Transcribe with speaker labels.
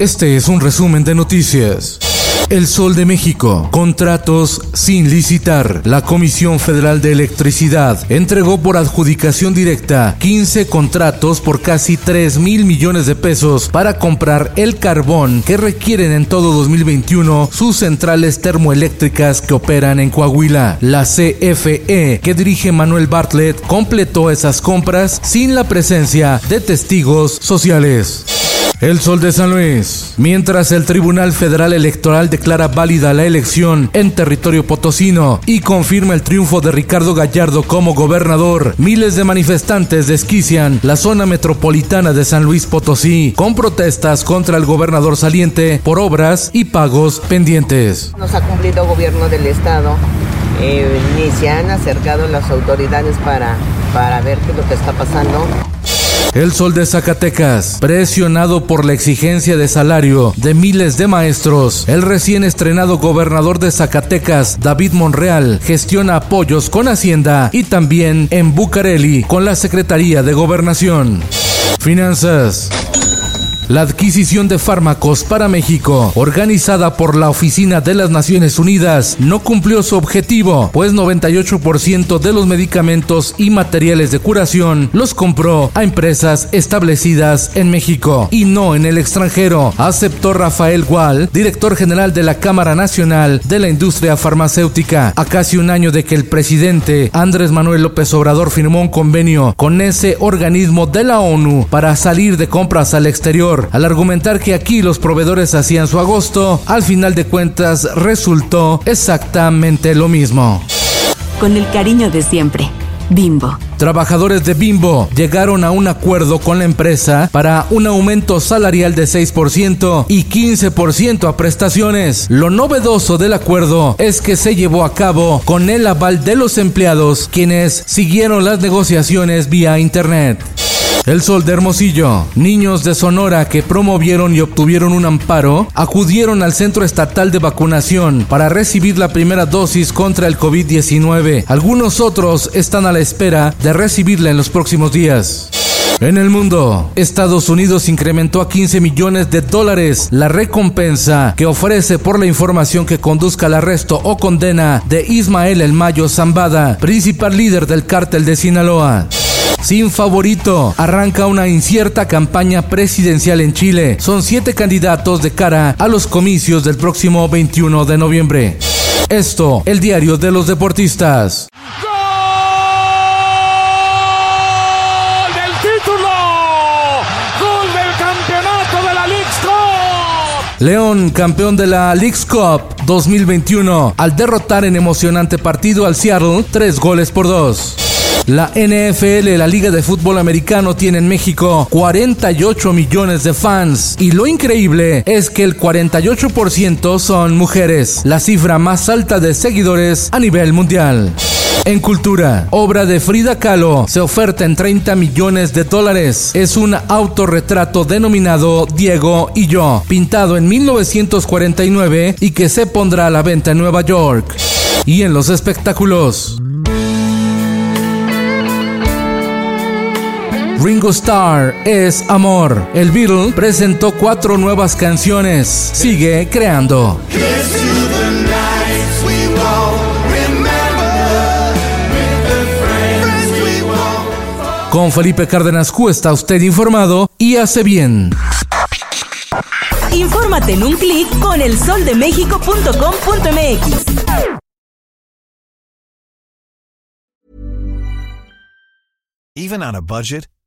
Speaker 1: Este es un resumen de noticias. El Sol de México. Contratos sin licitar. La Comisión Federal de Electricidad entregó por adjudicación directa 15 contratos por casi 3 mil millones de pesos para comprar el carbón que requieren en todo 2021 sus centrales termoeléctricas que operan en Coahuila. La CFE, que dirige Manuel Bartlett, completó esas compras sin la presencia de testigos sociales. El Sol de San Luis. Mientras el Tribunal Federal Electoral declara válida la elección en territorio potosino y confirma el triunfo de Ricardo Gallardo como gobernador, miles de manifestantes desquician la zona metropolitana de San Luis Potosí con protestas contra el gobernador saliente por obras y pagos pendientes.
Speaker 2: Nos ha cumplido gobierno del estado, eh, ni se han acercado las autoridades para, para ver qué es lo que está pasando.
Speaker 1: El Sol de Zacatecas, presionado por la exigencia de salario de miles de maestros, el recién estrenado gobernador de Zacatecas, David Monreal, gestiona apoyos con Hacienda y también en Bucareli con la Secretaría de Gobernación. Finanzas. La adquisición de fármacos para México, organizada por la Oficina de las Naciones Unidas, no cumplió su objetivo, pues 98% de los medicamentos y materiales de curación los compró a empresas establecidas en México y no en el extranjero, aceptó Rafael Gual, director general de la Cámara Nacional de la Industria Farmacéutica, a casi un año de que el presidente Andrés Manuel López Obrador firmó un convenio con ese organismo de la ONU para salir de compras al exterior al argumentar que aquí los proveedores hacían su agosto, al final de cuentas resultó exactamente lo mismo.
Speaker 3: Con el cariño de siempre. Bimbo.
Speaker 1: Trabajadores de Bimbo llegaron a un acuerdo con la empresa para un aumento salarial de 6% y 15% a prestaciones. Lo novedoso del acuerdo es que se llevó a cabo con el aval de los empleados, quienes siguieron las negociaciones vía internet. El Sol de Hermosillo. Niños de Sonora que promovieron y obtuvieron un amparo acudieron al Centro Estatal de Vacunación para recibir la primera dosis contra el COVID-19. Algunos otros están a la espera de recibirla en los próximos días. En el mundo, Estados Unidos incrementó a 15 millones de dólares la recompensa que ofrece por la información que conduzca al arresto o condena de Ismael El Mayo Zambada, principal líder del cártel de Sinaloa. Sin favorito, arranca una incierta campaña presidencial en Chile. Son siete candidatos de cara a los comicios del próximo 21 de noviembre. Esto, el diario de los deportistas.
Speaker 4: ¡Gol del título! ¡Gol del campeonato de la Leagues Cup!
Speaker 1: León, campeón de la Leagues Cup 2021, al derrotar en emocionante partido al Seattle, tres goles por dos. La NFL, la Liga de Fútbol Americano, tiene en México 48 millones de fans. Y lo increíble es que el 48% son mujeres, la cifra más alta de seguidores a nivel mundial. En cultura, obra de Frida Kahlo se oferta en 30 millones de dólares. Es un autorretrato denominado Diego y yo, pintado en 1949 y que se pondrá a la venta en Nueva York. Y en los espectáculos, Ringo Starr es amor. El Beatle presentó cuatro nuevas canciones. Sigue creando. Con Felipe Cárdenas Q está usted informado y hace bien.
Speaker 3: Infórmate en un clic con elsoldemexico.com.mx.
Speaker 5: Even on a budget,